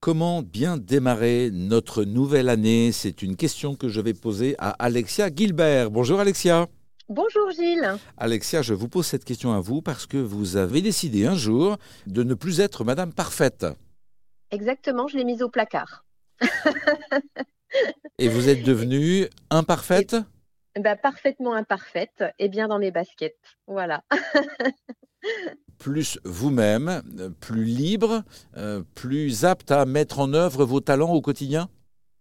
Comment bien démarrer notre nouvelle année? C'est une question que je vais poser à Alexia Gilbert. Bonjour Alexia. Bonjour Gilles. Alexia, je vous pose cette question à vous parce que vous avez décidé un jour de ne plus être Madame Parfaite. Exactement, je l'ai mise au placard. Et vous êtes devenue imparfaite? Bah, Parfaitement imparfaite et bien dans mes baskets. Voilà. plus vous-même, plus libre, euh, plus apte à mettre en œuvre vos talents au quotidien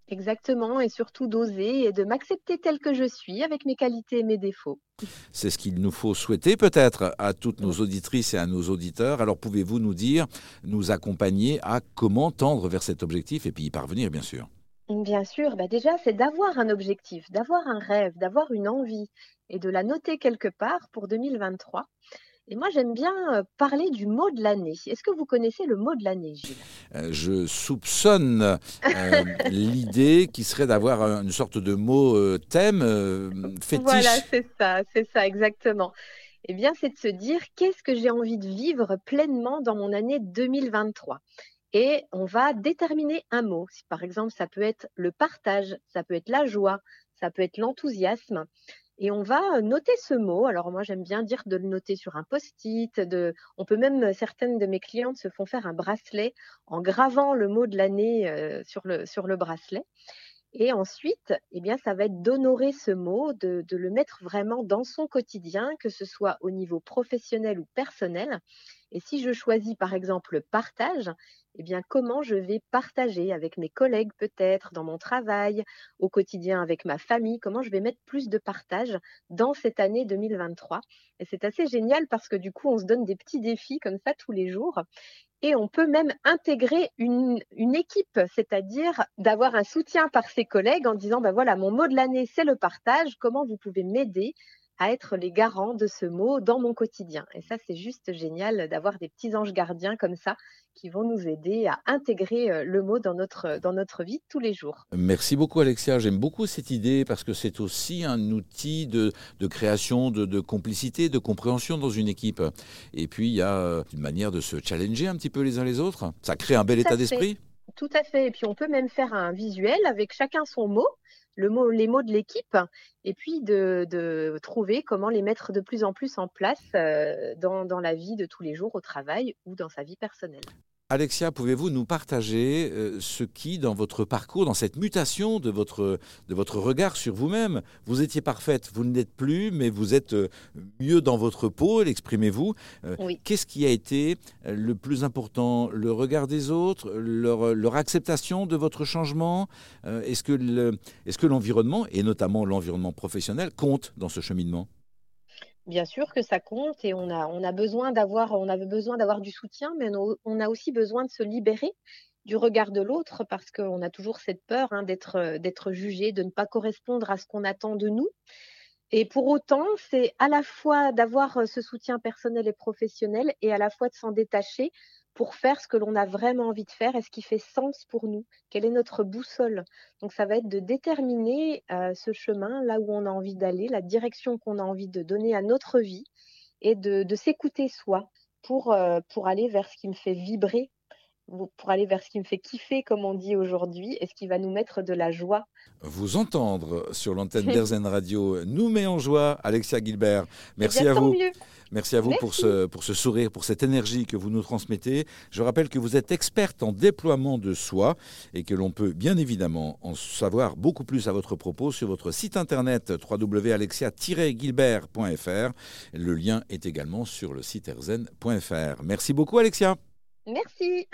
Exactement, et surtout d'oser et de m'accepter tel que je suis, avec mes qualités et mes défauts. C'est ce qu'il nous faut souhaiter peut-être à toutes nos auditrices et à nos auditeurs. Alors pouvez-vous nous dire, nous accompagner à comment tendre vers cet objectif et puis y parvenir, bien sûr Bien sûr, bah déjà, c'est d'avoir un objectif, d'avoir un rêve, d'avoir une envie et de la noter quelque part pour 2023. Et moi, j'aime bien parler du mot de l'année. Est-ce que vous connaissez le mot de l'année, Gilles? Euh, Je soupçonne l'idée qui serait d'avoir une sorte de mot thème fétiche. Voilà, c'est ça, c'est ça, exactement. Eh bien, c'est de se dire qu'est-ce que j'ai envie de vivre pleinement dans mon année 2023 et on va déterminer un mot. Par exemple, ça peut être le partage, ça peut être la joie, ça peut être l'enthousiasme. Et on va noter ce mot. Alors moi, j'aime bien dire de le noter sur un post-it. On peut même, certaines de mes clientes se font faire un bracelet en gravant le mot de l'année sur, le, sur le bracelet. Et ensuite, eh bien, ça va être d'honorer ce mot, de, le mettre vraiment dans son quotidien, que ce soit au niveau professionnel ou personnel. Et si je choisis par exemple le partage, eh comment je vais partager avec mes collègues peut-être, dans mon travail, au quotidien avec ma famille, comment je vais mettre plus de partage dans cette année 2023. Et c'est assez génial parce que du coup, on se donne des petits défis comme ça tous les jours. Et on peut même intégrer une, une équipe, c'est-à-dire d'avoir un soutien par ses collègues en disant, ben voilà, mon mot de l'année, c'est le partage, comment vous pouvez m'aider à être les garants de ce mot dans mon quotidien. Et ça, c'est juste génial d'avoir des petits anges gardiens comme ça qui vont nous aider à intégrer euh, le mot dans notre, dans notre vie tous les jours. Merci beaucoup Alexia, j'aime beaucoup cette idée parce que c'est aussi un outil de, de création, de, de, complicité, de compréhension dans une équipe. Et puis il y a euh, une manière de se challenger un petit peu les uns les autres. Ça crée un bel état d'esprit. Tout à fait. Et puis on peut même faire un visuel avec chacun son mot les mots de l'équipe et puis de, trouver comment les mettre de plus en plus en place euh, dans la vie de tous les jours au travail ou dans sa vie personnelle. Alexia, pouvez-vous nous partager euh, ce qui, dans votre parcours, dans cette mutation de votre, de votre regard sur vous-même, vous étiez parfaite, vous ne l'êtes plus, mais vous êtes euh, mieux dans votre peau, l'exprimez-vous. Euh, qu'est-ce qui a été le plus important Le regard des autres leur, leur acceptation de votre changement Est-ce que l'environnement, et notamment l'environnement professionnel, compte dans ce cheminement? Bien sûr que ça compte et on a, besoin d'avoir, du soutien, mais on a aussi besoin de se libérer du regard de l'autre parce qu'on a toujours cette peur hein, d'être, d'être jugé, de ne pas correspondre à ce qu'on attend de nous. Et pour autant, c'est à la fois d'avoir ce soutien personnel et professionnel et à la fois de s'en détacher pour faire ce que l'on a vraiment envie de faire et ce qui fait sens pour nous. Quelle est notre boussole Donc ça va être de déterminer euh, ce chemin, là où on a envie d'aller, la direction qu'on a envie de donner à notre vie et de, s'écouter soi euh, pour aller vers ce qui me fait vibrer pour aller vers ce qui me fait kiffer, comme on dit aujourd'hui, et ce qui va nous mettre de la joie? Vous entendre sur l'antenne d'Erzen Radio nous met en joie, Alexia Gilbert. Merci à vous. Merci à vous Pour, ce, pour ce sourire, pour cette énergie que vous nous transmettez. Je rappelle que vous êtes experte en déploiement de soi et que l'on peut bien évidemment en savoir beaucoup plus à votre propos sur votre site internet www.alexia-gilbert.fr. Le lien est également sur le site erzen.fr. Merci beaucoup Alexia. Merci.